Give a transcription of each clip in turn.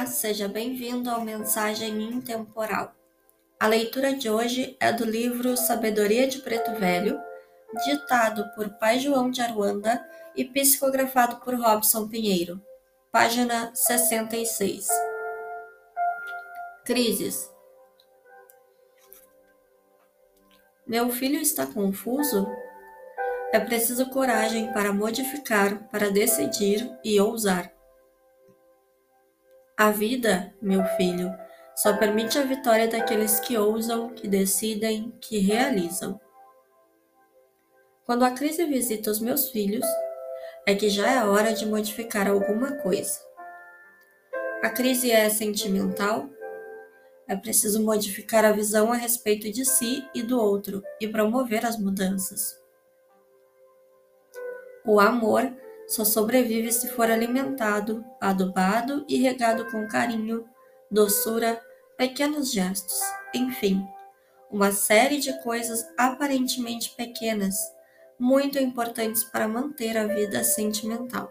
Olá, seja bem-vindo ao Mensagem Intemporal. A leitura de hoje é do livro Sabedoria de Preto Velho, ditado por Pai João de Aruanda e psicografado por Robson Pinheiro. Página 66. Crises. Meu filho está confuso? É preciso coragem para modificar, para decidir e ousar. A vida, meu filho, só permite a vitória daqueles que ousam, que decidem, que realizam. Quando a crise visita os meus filhos, é que já é hora de modificar alguma coisa. A crise é sentimental? É preciso modificar a visão a respeito de si e do outro e promover as mudanças. O amor só sobrevive se for alimentado, adubado e regado com carinho, doçura, pequenos gestos, enfim, uma série de coisas aparentemente pequenas, muito importantes para manter a vida sentimental.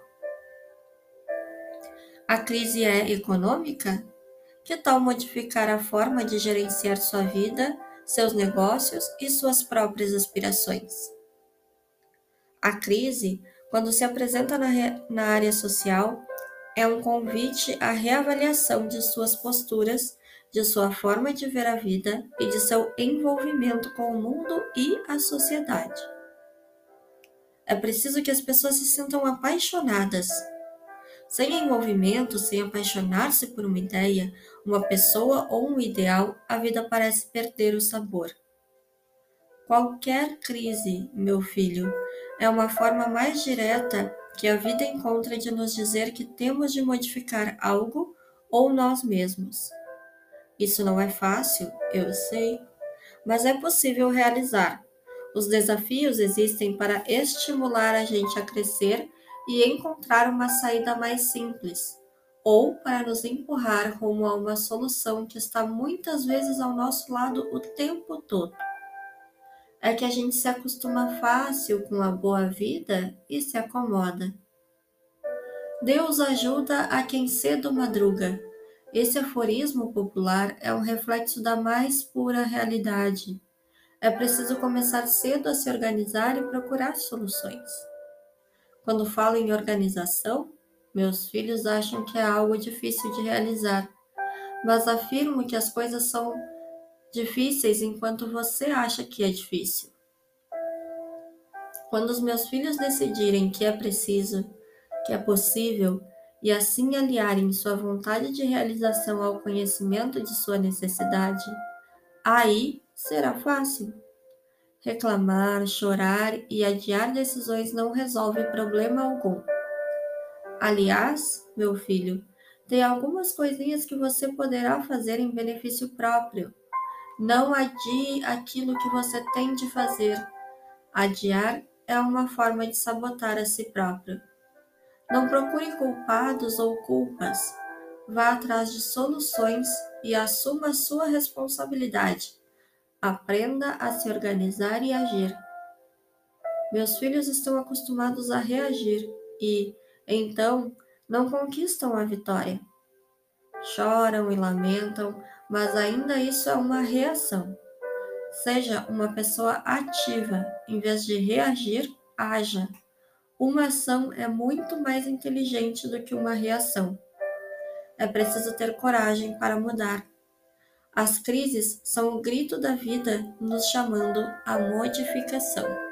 A crise é econômica? Que tal modificar a forma de gerenciar sua vida, seus negócios e suas próprias aspirações? A crise quando se apresenta na, na área social, é um convite à reavaliação de suas posturas, de sua forma de ver a vida e de seu envolvimento com o mundo e a sociedade. É preciso que as pessoas se sintam apaixonadas. Sem envolvimento, sem apaixonar-se por uma ideia, uma pessoa ou um ideal, a vida parece perder o sabor. Qualquer crise, meu filho, é uma forma mais direta que a vida encontra de nos dizer que temos de modificar algo ou nós mesmos. Isso não é fácil, eu sei, mas é possível realizar. Os desafios existem para estimular a gente a crescer e encontrar uma saída mais simples, ou para nos empurrar rumo a uma solução que está muitas vezes ao nosso lado o tempo todo é que a gente se acostuma fácil com a boa vida e se acomoda. Deus ajuda a quem cedo madruga. Esse aforismo popular é um reflexo da mais pura realidade. É preciso começar cedo a se organizar e procurar soluções. Quando falo em organização, meus filhos acham que é algo difícil de realizar, mas afirmo que as coisas são difíceis enquanto você acha que é difícil. Quando os meus filhos decidirem que é preciso, que é possível, e assim aliarem sua vontade de realização ao conhecimento de sua necessidade, aí será fácil. Reclamar, chorar e adiar decisões não resolve problema algum. Aliás, meu filho, tem algumas coisinhas que você poderá fazer em benefício próprio não adie aquilo que você tem de fazer. Adiar é uma forma de sabotar a si próprio. Não procure culpados ou culpas. Vá atrás de soluções e assuma sua responsabilidade. Aprenda a se organizar e agir. Meus filhos estão acostumados a reagir e, então, não conquistam a vitória. Choram e lamentam, mas ainda isso é uma reação. Seja uma pessoa ativa, em vez de reagir, haja. Uma ação é muito mais inteligente do que uma reação. É preciso ter coragem para mudar. As crises são o grito da vida nos chamando à modificação.